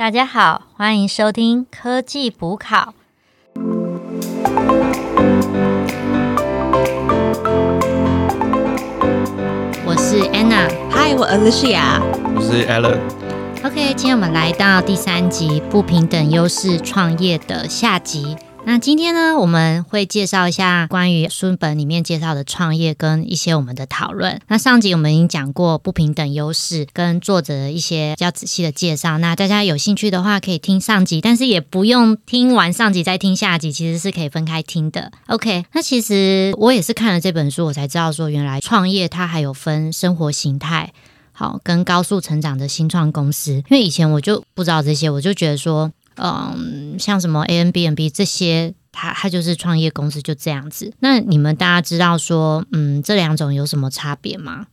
大家好，欢迎收听科技补考。我是 Anna，嗨，我 Alicia，我是 Alan。OK，今天我们来到第三集不平等优势创业的下集。那今天呢，我们会介绍一下关于书本里面介绍的创业跟一些我们的讨论。那上集我们已经讲过不平等优势跟作者一些比较仔细的介绍。那大家有兴趣的话，可以听上集，但是也不用听完上集再听下集，其实是可以分开听的。OK，那其实我也是看了这本书，我才知道说原来创业它还有分生活形态，好跟高速成长的新创公司。因为以前我就不知道这些，我就觉得说。嗯，像什么 A N B N B 这些，它它就是创业公司就这样子。那你们大家知道说，嗯，这两种有什么差别吗？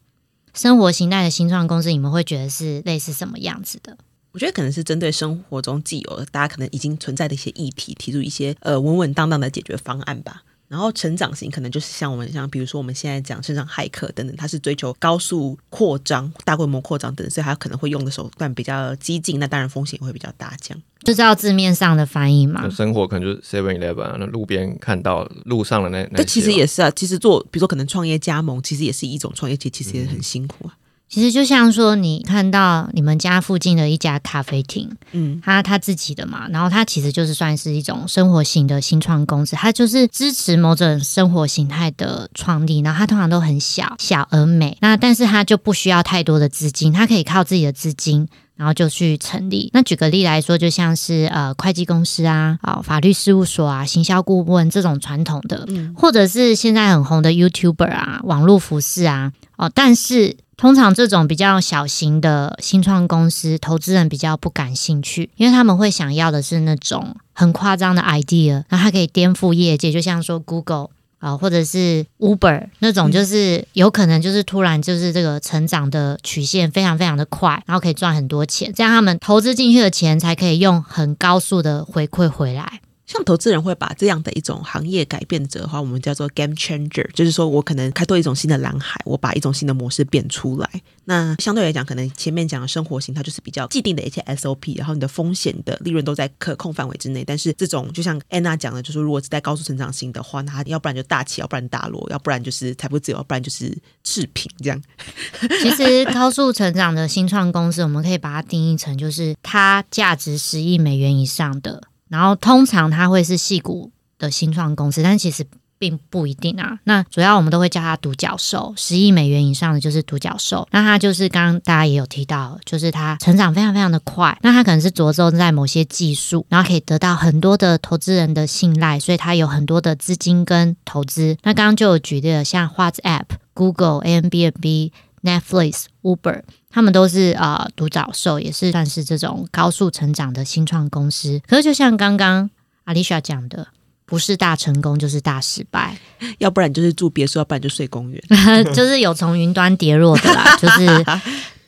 生活形态的新创公司，你们会觉得是类似什么样子的？我觉得可能是针对生活中既有的，大家可能已经存在的一些议题，提出一些呃稳稳当当的解决方案吧。然后成长型可能就是像我们像比如说我们现在讲成长骇客等等，它是追求高速扩张、大规模扩张等，所以它可能会用的手段比较激进，那当然风险会比较大。这样就知道字面上的翻译嘛？生活可能就是 Seven Eleven，那路边看到路上的那那，其实也是啊。其实做比如说可能创业加盟，其实也是一种创业，其实也很辛苦啊。其实就像说，你看到你们家附近的一家咖啡厅，嗯，他他自己的嘛，然后它其实就是算是一种生活型的新创公司，它就是支持某种生活形态的创立，然后它通常都很小小而美，那但是它就不需要太多的资金，它可以靠自己的资金，然后就去成立。那举个例来说，就像是呃会计公司啊，啊法律事务所啊，行销顾问这种传统的，或者是现在很红的 YouTuber 啊，网络服饰啊，哦，但是。通常这种比较小型的新创公司，投资人比较不感兴趣，因为他们会想要的是那种很夸张的 idea，那它可以颠覆业界，就像说 Google 啊，或者是 Uber 那种，就是有可能就是突然就是这个成长的曲线非常非常的快，然后可以赚很多钱，这样他们投资进去的钱才可以用很高速的回馈回来。像投资人会把这样的一种行业改变者的话，我们叫做 game changer，就是说我可能开拓一种新的蓝海，我把一种新的模式变出来。那相对来讲，可能前面讲的生活型，它就是比较既定的一些 SOP，然后你的风险的利润都在可控范围之内。但是这种就像 Anna 讲的，就是如果是在高速成长型的话，那要不然就大起，要不然大落，要不然就是财富自由，要不然就是赤贫这样。其实高速成长的新创公司，我们可以把它定义成就是它价值十亿美元以上的。然后通常它会是细股的新创公司，但其实并不一定啊。那主要我们都会叫它独角兽，十亿美元以上的就是独角兽。那它就是刚刚大家也有提到，就是它成长非常非常的快。那它可能是着重在某些技术，然后可以得到很多的投资人的信赖，所以它有很多的资金跟投资。那刚刚就有举例了，像画质 App、Google、a m b n b Netflix、Uber。他们都是啊独角兽，也是算是这种高速成长的新创公司。可是就像刚刚阿丽莎讲的，不是大成功就是大失败，要不然就是住别墅，要不然就睡公园，就是有从云端跌落的啦，就是。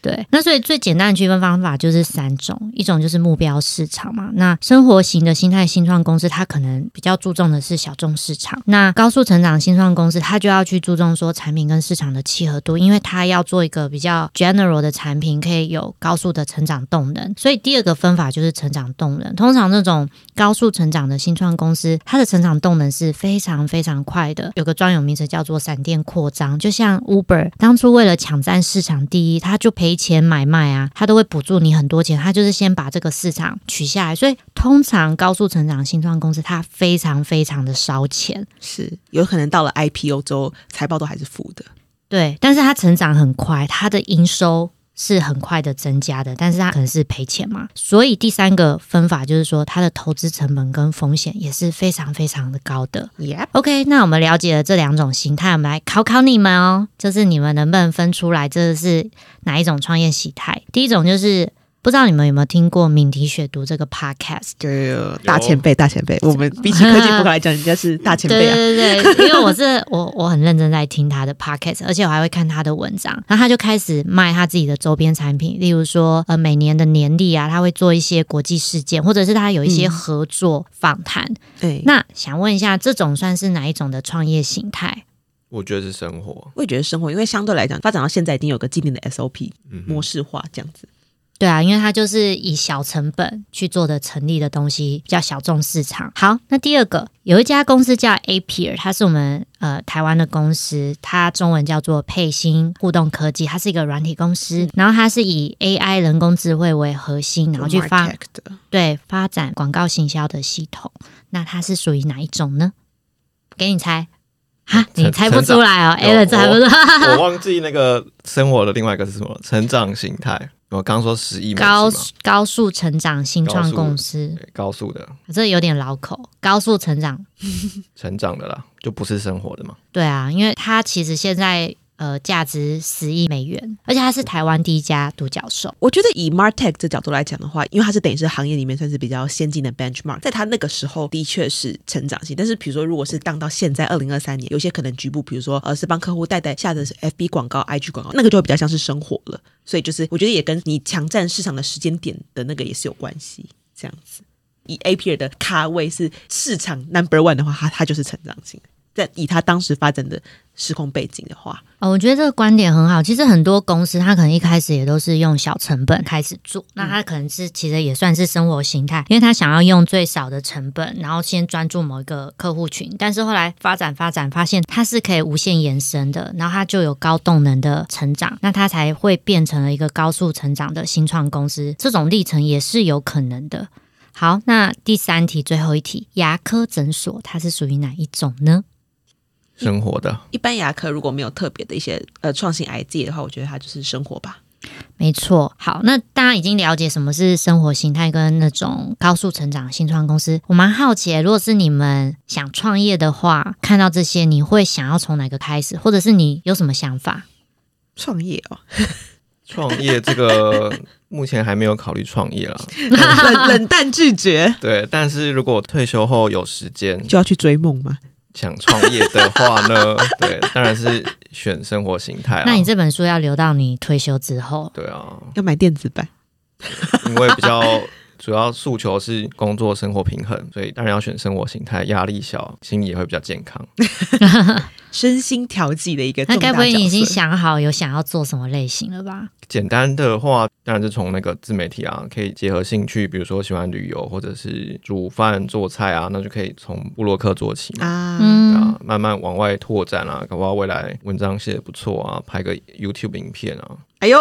对，那所以最简单的区分方法就是三种，一种就是目标市场嘛。那生活型的心态新创公司，它可能比较注重的是小众市场。那高速成长新创公司，它就要去注重说产品跟市场的契合度，因为它要做一个比较 general 的产品，可以有高速的成长动能。所以第二个分法就是成长动能。通常那种高速成长的新创公司，它的成长动能是非常非常快的，有个专有名词叫做闪电扩张。就像 Uber 当初为了抢占市场第一，它就赔。赔钱买卖啊，他都会补助你很多钱，他就是先把这个市场取下来，所以通常高速成长新创公司，它非常非常的烧钱，是有可能到了 IPO 之后，财报都还是负的，对，但是它成长很快，它的营收。是很快的增加的，但是它可能是赔钱嘛，所以第三个分法就是说，它的投资成本跟风险也是非常非常的高的。OK，那我们了解了这两种形态，我们来考考你们哦，就是你们能不能分出来这是哪一种创业形态？第一种就是。不知道你们有没有听过敏迪雪读这个 podcast？对，大前辈，大前辈。我们比起科技博客来讲，人家是大前辈 啊。对对对，因为我是我我很认真在听他的 podcast，而且我还会看他的文章。然后他就开始卖他自己的周边产品，例如说呃每年的年历啊，他会做一些国际事件，或者是他有一些合作访谈。对，那想问一下，这种算是哪一种的创业形态？我觉得是生活，我也觉得生活，因为相对来讲发展到现在，已经有个既定的 SOP 模式化这样子。对啊，因为它就是以小成本去做的成立的东西，比较小众市场。好，那第二个有一家公司叫 Apier，它是我们呃台湾的公司，它中文叫做佩星互动科技，它是一个软体公司，然后它是以 AI 人工智慧为核心，然后去发对发展广告行销的系统。那它是属于哪一种呢？给你猜。哈，你猜不出来哦，Allen 猜不出来。我忘记那个生活的另外一个是什么？成长形态。我刚说十亿高高速成长新创公司，高速的，这有点老口。高速成长，成长的啦，就不是生活的嘛。对啊，因为他其实现在。呃，价值十亿美元，而且它是台湾第一家独角兽。我觉得以 Martech 这角度来讲的话，因为它是等于是行业里面算是比较先进的 benchmark，在它那个时候的确是成长性。但是比如说，如果是当到现在二零二三年，有些可能局部，比如说呃是帮客户带带下的是 FB 广告、IG 广告，那个就会比较像是生活了。所以就是我觉得也跟你强占市场的时间点的那个也是有关系。这样子，以 APR 的咖位是市场 number one 的话，它它就是成长性。在以他当时发展的时空背景的话，哦，我觉得这个观点很好。其实很多公司，他可能一开始也都是用小成本开始做，那他可能是其实也算是生活形态，因为他想要用最少的成本，然后先专注某一个客户群。但是后来发展发展，发现它是可以无限延伸的，然后它就有高动能的成长，那它才会变成了一个高速成长的新创公司。这种历程也是有可能的。好，那第三题，最后一题，牙科诊所它是属于哪一种呢？生活的，一般牙科如果没有特别的一些呃创新 idea 的话，我觉得它就是生活吧。没错，好，那大家已经了解什么是生活形态跟那种高速成长新创公司。我蛮好奇，如果是你们想创业的话，看到这些，你会想要从哪个开始，或者是你有什么想法？创业哦，创业这个目前还没有考虑创业了，冷冷淡拒绝。对，但是如果退休后有时间，就要去追梦吗？想创业的话呢，对，当然是选生活形态。那你这本书要留到你退休之后？对啊，要买电子版，因为比较主要诉求是工作生活平衡，所以当然要选生活形态，压力小，心理也会比较健康。身心调剂的一个，那该不会你已经想好有想要做什么类型了吧？简单的话，当然是从那个自媒体啊，可以结合兴趣，比如说喜欢旅游或者是煮饭做菜啊，那就可以从布洛克做起嘛，啊，慢慢往外拓展啊，搞不好未来文章写的不错啊，拍个 YouTube 影片啊，哎呦。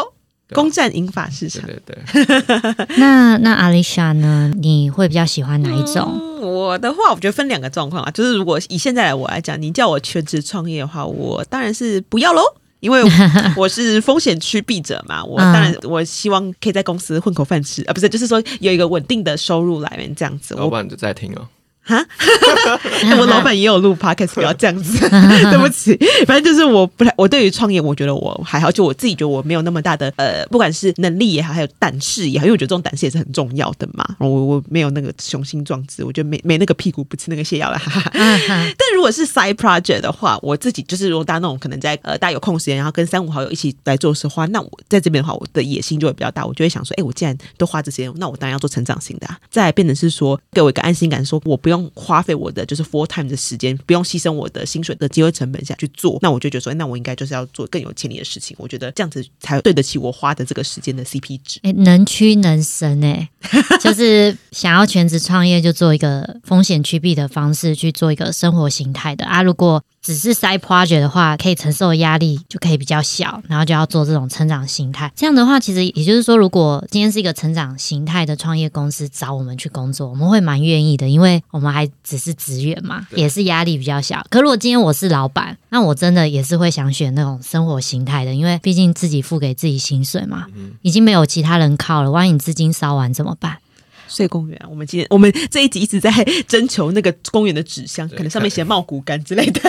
攻占银发市场，对对对。那那阿丽莎呢？你会比较喜欢哪一种？我的话，我觉得分两个状况啊。就是如果以现在来我来讲，你叫我全职创业的话，我当然是不要喽，因为 我是风险趋避者嘛。我当然我希望可以在公司混口饭吃啊，不是，就是说有一个稳定的收入来源这样子。老板就在听哦。哈，我老板也有录 podcast，不要这样子，对不起。反正就是我不太，我对于创业，我觉得我还好，就我自己觉得我没有那么大的呃，不管是能力也好，还有胆识也好，因为我觉得这种胆识也是很重要的嘛。我我没有那个雄心壮志，我觉得没没那个屁股不吃那个泻药了。但如果是 side project 的话，我自己就是如果大家那种可能在呃大家有空时间，然后跟三五好友一起来做事的话，那我在这边的话，我的野心就会比较大，我就会想说，哎，我既然都花这些，那我当然要做成长型的。再变成是说，给我一个安心感，说我不用。花费我的就是 full time 的时间，不用牺牲我的薪水的机会成本下去做，那我就觉得说，那我应该就是要做更有潜力的事情。我觉得这样子才对得起我花的这个时间的 CP 值。哎，能屈能伸哎，就是想要全职创业，就做一个风险趋避的方式去做一个生活形态的啊。如果只是 side project 的话，可以承受的压力就可以比较小，然后就要做这种成长形态。这样的话，其实也就是说，如果今天是一个成长形态的创业公司找我们去工作，我们会蛮愿意的，因为我们还只是职员嘛，也是压力比较小。可如果今天我是老板，那我真的也是会想选那种生活形态的，因为毕竟自己付给自己薪水嘛，已经没有其他人靠了，万一你资金烧完怎么办？睡公园，我们今天我们这一集一直在 征求那个公园的纸箱，可能上面写茂谷干之类的。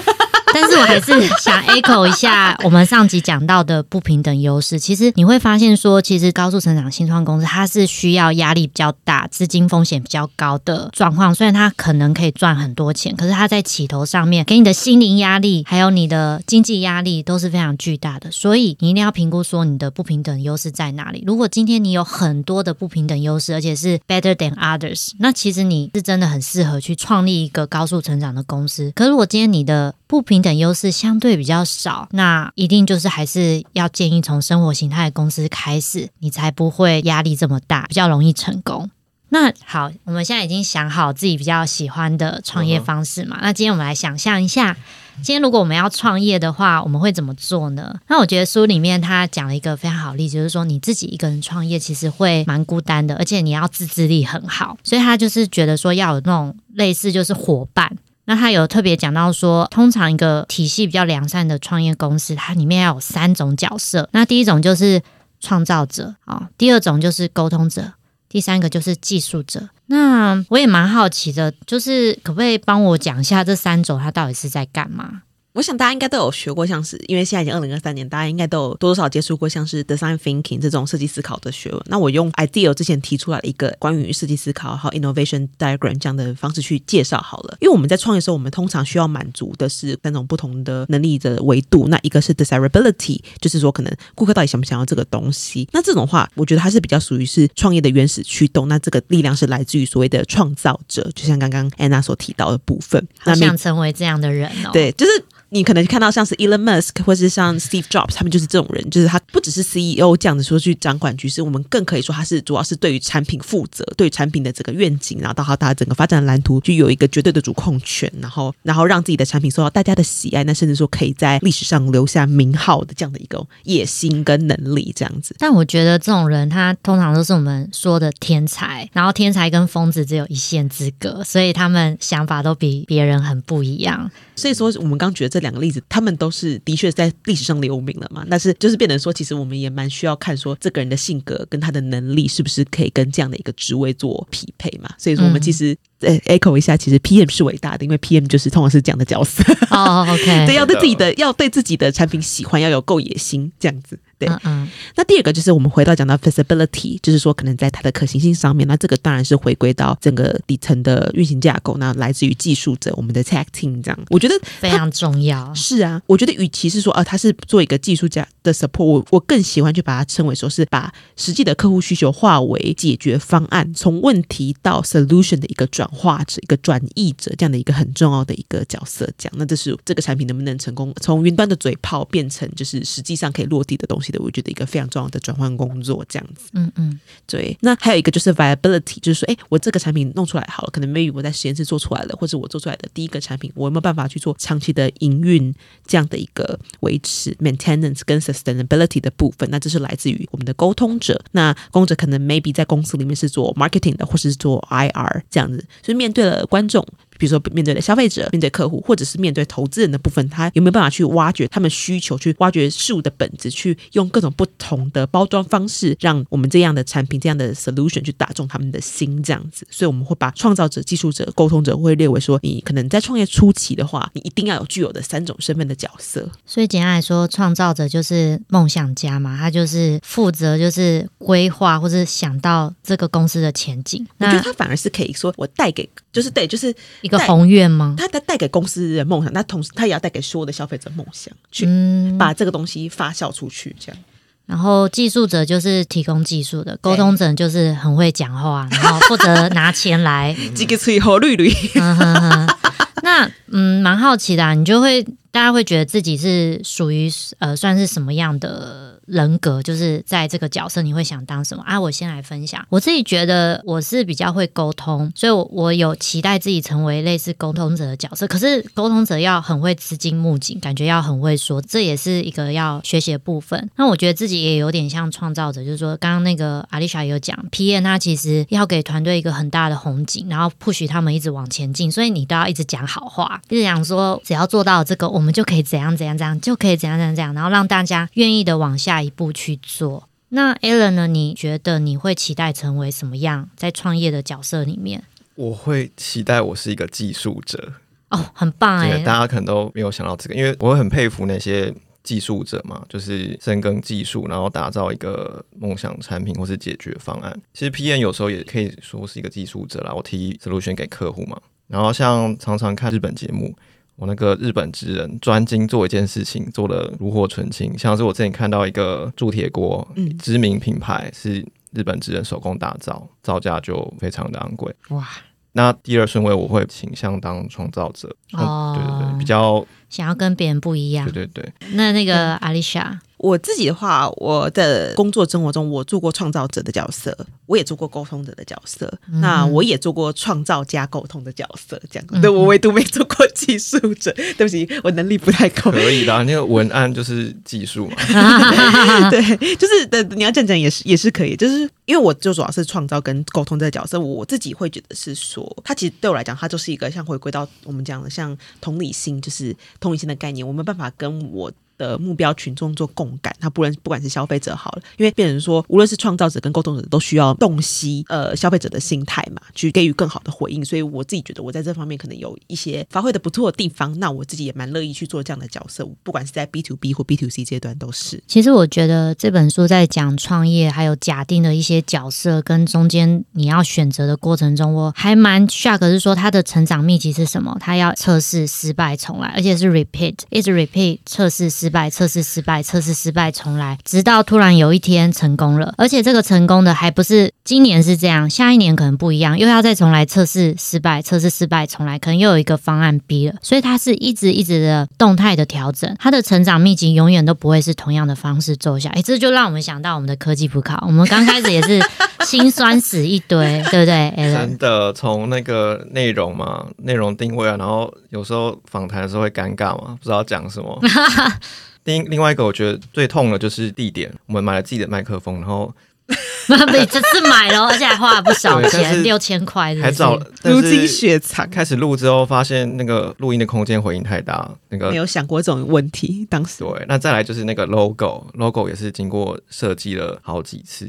但是我还是想 echo 一下我们上集讲到的不平等优势。其实你会发现说，其实高速成长新创公司它是需要压力比较大、资金风险比较高的状况。虽然它可能可以赚很多钱，可是它在起头上面给你的心灵压力，还有你的经济压力都是非常巨大的。所以你一定要评估说你的不平等优势在哪里。如果今天你有很多的不平等优势，而且是 better than others，那其实你是真的很适合去创立一个高速成长的公司。可是如果今天你的不平等优势相对比较少，那一定就是还是要建议从生活形态的公司开始，你才不会压力这么大，比较容易成功。那好，我们现在已经想好自己比较喜欢的创业方式嘛？那今天我们来想象一下，今天如果我们要创业的话，我们会怎么做呢？那我觉得书里面他讲了一个非常好例子，就是说你自己一个人创业其实会蛮孤单的，而且你要自制力很好，所以他就是觉得说要有那种类似就是伙伴。那他有特别讲到说，通常一个体系比较良善的创业公司，它里面要有三种角色。那第一种就是创造者啊，第二种就是沟通者。第三个就是技术者，那我也蛮好奇的，就是可不可以帮我讲一下这三种他到底是在干嘛？我想大家应该都有学过，像是因为现在已经二零二三年，大家应该都有多多少接触过像是 design thinking 这种设计思考的学问。那我用 idea 之前提出来的一个关于设计思考和 innovation diagram 这样的方式去介绍好了。因为我们在创业的时候，我们通常需要满足的是三种不同的能力的维度。那一个是 desirability，就是说可能顾客到底想不想要这个东西。那这种话，我觉得它是比较属于是创业的原始驱动。那这个力量是来自于所谓的创造者，就像刚刚 Anna 所提到的部分。好想成为这样的人哦。对，就是。你可能看到像是 Elon Musk 或是像 Steve Jobs，他们就是这种人，就是他不只是 CEO 这样子说去掌管局势，我们更可以说他是主要是对于产品负责，对产品的这个愿景，然后到他他整个发展蓝图，就有一个绝对的主控权，然后然后让自己的产品受到大家的喜爱，那甚至说可以在历史上留下名号的这样的一个野心跟能力这样子。但我觉得这种人他通常都是我们说的天才，然后天才跟疯子只有一线之隔，所以他们想法都比别人很不一样。所以说我们刚觉得这两个例子，他们都是的确在历史上留名了嘛。但是就是变成说，其实我们也蛮需要看说这个人的性格跟他的能力是不是可以跟这样的一个职位做匹配嘛。所以说我们其实呃 echo 一下，其实 PM 是伟大的，因为 PM 就是通常是这样的角色。哦，OK，对，要对自己的要对自己的产品喜欢，要有够野心这样子。对，嗯，那第二个就是我们回到讲到 feasibility，就是说可能在它的可行性上面，那这个当然是回归到整个底层的运行架构，那来自于技术者，我们的 tech team 这样，我觉得非常重要。是啊，我觉得与其是说啊，他是做一个技术家的 support，我我更喜欢去把它称为说是把实际的客户需求化为解决方案，从问题到 solution 的一个转化者、一个转译者这样的一个很重要的一个角色。这样，那这是这个产品能不能成功从云端的嘴炮变成就是实际上可以落地的东西。的，我觉得一个非常重要的转换工作，这样子，嗯嗯，对。那还有一个就是 viability，就是说，哎，我这个产品弄出来好了，可能 maybe 我在实验室做出来了，或者我做出来的第一个产品，我有没有办法去做长期的营运这样的一个维持 maintenance 跟 sustainability 的部分？那这是来自于我们的沟通者。那沟通者可能 maybe 在公司里面是做 marketing 的，或是做 IR 这样子，就面对了观众。比如说，面对的消费者、面对客户，或者是面对投资人的部分，他有没有办法去挖掘他们需求，去挖掘事物的本质，去用各种不同的包装方式，让我们这样的产品、这样的 solution 去打中他们的心，这样子。所以我们会把创造者、技术者、沟通者会列为说，你可能在创业初期的话，你一定要有具有的三种身份的角色。所以简单来说，创造者就是梦想家嘛，他就是负责就是规划或者想到这个公司的前景。我觉得他反而是可以说，我带给就是对，就是。一个宏愿吗？他他带给公司的梦想，那同时他也要带给所有的消费者梦想，去把这个东西发酵出去。这样，然后技术者就是提供技术的，沟通者就是很会讲话，然后负责拿钱来。这个吹好绿绿。那嗯，蛮好奇的，你就会大家会觉得自己是属于呃，算是什么样的？人格就是在这个角色，你会想当什么啊？我先来分享，我自己觉得我是比较会沟通，所以我我有期待自己成为类似沟通者的角色。可是沟通者要很会资金募景，感觉要很会说，这也是一个要学习的部分。那我觉得自己也有点像创造者，就是说刚刚那个阿丽莎有讲，P N 他其实要给团队一个很大的红景，然后不许他们一直往前进，所以你都要一直讲好话，一直讲说只要做到这个，我们就可以怎样怎样怎样，就可以怎样怎样怎样，然后让大家愿意的往下。一步去做。那 Alan 呢？你觉得你会期待成为什么样？在创业的角色里面，我会期待我是一个技术者。哦，很棒哎！大家可能都没有想到这个，因为我很佩服那些技术者嘛，就是深耕技术，然后打造一个梦想产品或是解决方案。其实 PM 有时候也可以说是一个技术者啦，我提 solution 给客户嘛。然后像常常看日本节目。我那个日本职人专精做一件事情，做的炉火纯青。像是我之前看到一个铸铁锅，知名品牌是日本职人手工打造，造价就非常的昂贵。哇！那第二顺位我会倾向当创造者。哦，对对对，比较想要跟别人不一样。对对对。那那个阿丽莎。我自己的话，我的工作生活中，我做过创造者的角色，我也做过沟通者的角色，那我也做过创造加沟通的角色，这样。对我唯独没做过技术者，对不起，我能力不太够。可以的，那个文案就是技术嘛。对，就是的，你要这样讲也是也是可以，就是因为我就主要是创造跟沟通这个角色，我自己会觉得是说，它其实对我来讲，它就是一个像回归到我们讲的像同理心，就是同理心的概念，我没有办法跟我。的目标群众做共感，他不论不管是消费者好了，因为变成说，无论是创造者跟沟通者都需要洞悉呃消费者的心态嘛，去给予更好的回应。所以我自己觉得我在这方面可能有一些发挥的不错的地方，那我自己也蛮乐意去做这样的角色，不管是在 B to B 或 B to C 阶段都是。其实我觉得这本书在讲创业还有假定的一些角色跟中间你要选择的过程中，我还蛮 shock 是说他的成长秘籍是什么？他要测试失败重来，而且是 repeat，一直 repeat 测试失。失败测试失败测试失败重来，直到突然有一天成功了，而且这个成功的还不是今年是这样，下一年可能不一样，又要再重来测试失败测试失败重来，可能又有一个方案 B 了，所以他是一直一直的动态的调整，他的成长秘籍永远都不会是同样的方式奏效。哎，这就让我们想到我们的科技补考，我们刚开始也是 心酸死一堆，对不对？真的，从那个内容嘛，内容定位啊，然后有时候访谈的时候会尴尬嘛，不知道讲什么。另另外一个，我觉得最痛的就是地点。我们买了自己的麦克风，然后你这次买了，而且还花了不少钱，六千块，还找如今雪藏。开始录之后，发现那个录音的空间回音太大，那个没有想过这种问题。当时对，那再来就是那个 logo，logo 也是经过设计了好几次。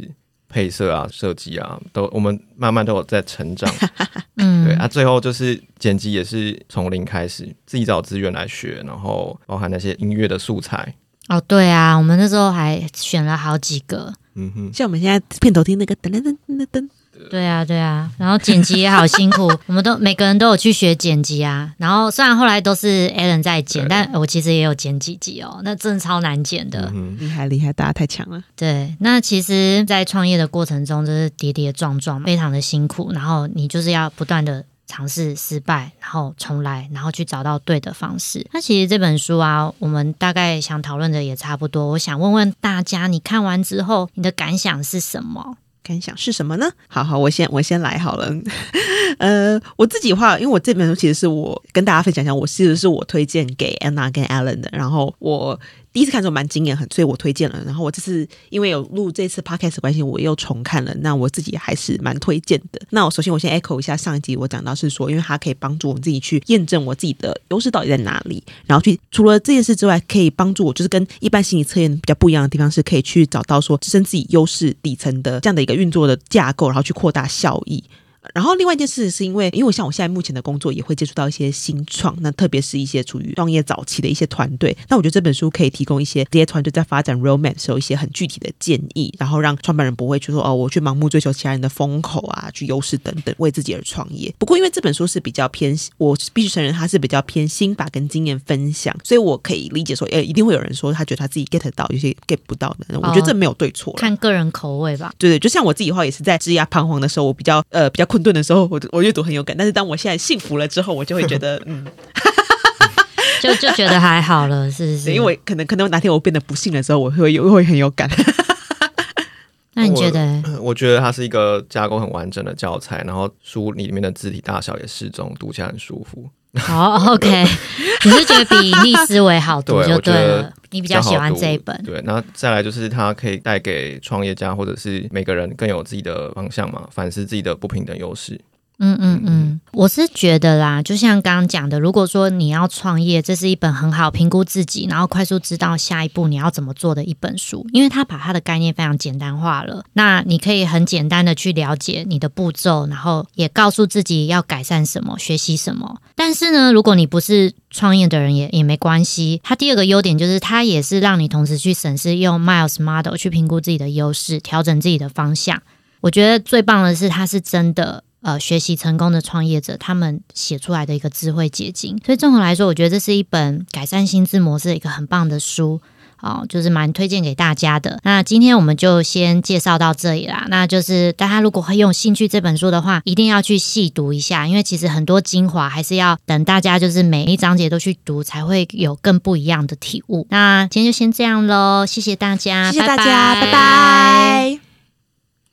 配色啊，设计啊，都我们慢慢都有在成长。嗯，对啊，最后就是剪辑也是从零开始，自己找资源来学，然后包含那些音乐的素材。哦，对啊，我们那时候还选了好几个。嗯哼，像我们现在片头听那个噔噔噔噔噔。对啊，对啊，然后剪辑也好辛苦，我们都每个人都有去学剪辑啊。然后虽然后来都是 Alan 在剪，但我其实也有剪几集哦，那真的超难剪的。嗯厉害厉害，大家太强了。对，那其实，在创业的过程中，就是跌跌撞撞，非常的辛苦。然后你就是要不断的尝试失败，然后重来，然后去找到对的方式。那其实这本书啊，我们大概想讨论的也差不多。我想问问大家，你看完之后，你的感想是什么？感想是什么呢？好好，我先我先来好了。呃，我自己话，因为我这本书其实是我跟大家分享一下，我其实是我推荐给 Anna 跟 Alan 的，然后我。第一次看的时候蛮惊艳，很，所以我推荐了。然后我这次因为有录这次 podcast 关系，我又重看了。那我自己还是蛮推荐的。那我首先我先 echo 一下上一集我讲到是说，因为它可以帮助我们自己去验证我自己的优势到底在哪里，然后去除了这件事之外，可以帮助我就是跟一般心理测验比较不一样的地方，是可以去找到说支撑自己优势底层的这样的一个运作的架构，然后去扩大效益。然后另外一件事是因为，因为像我现在目前的工作也会接触到一些新创，那特别是一些处于创业早期的一些团队，那我觉得这本书可以提供一些这些团队在发展 romance 时候一些很具体的建议，然后让创办人不会去说哦，我去盲目追求其他人的风口啊，去优势等等，为自己而创业。不过因为这本书是比较偏，我必须承认它是比较偏心法跟经验分享，所以我可以理解说，哎，一定会有人说他觉得他自己 get 到，有些 get 不到的。我觉得这没有对错，看个人口味吧。对对，就像我自己的话，也是在枝桠彷徨的时候，我比较呃比较困。顿的时候，我我阅读很有感，但是当我现在幸福了之后，我就会觉得，嗯，就就觉得还好了，是是？因为可能可能哪天我变得不幸的时候，我会有会很有感。那你觉得？我觉得它是一个架构很完整的教材，然后书里面的字体大小也适中，读起来很舒服。好，OK，你是觉得比逆思维好读就对了，你比较喜欢这一本。对，然后再来就是它可以带给创业家或者是每个人更有自己的方向嘛，反思自己的不平等优势。嗯嗯嗯，我是觉得啦，就像刚刚讲的，如果说你要创业，这是一本很好评估自己，然后快速知道下一步你要怎么做的一本书，因为它把它的概念非常简单化了。那你可以很简单的去了解你的步骤，然后也告诉自己要改善什么，学习什么。但是呢，如果你不是创业的人，也也没关系。它第二个优点就是，它也是让你同时去审视用 Miles Model 去评估自己的优势，调整自己的方向。我觉得最棒的是，它是真的。呃，学习成功的创业者，他们写出来的一个智慧结晶。所以综合来说，我觉得这是一本改善心智模式的一个很棒的书。哦，就是蛮推荐给大家的。那今天我们就先介绍到这里啦。那就是大家如果很有兴趣这本书的话，一定要去细读一下，因为其实很多精华还是要等大家就是每一章节都去读，才会有更不一样的体悟。那今天就先这样喽，谢谢大家，谢谢大家，拜拜。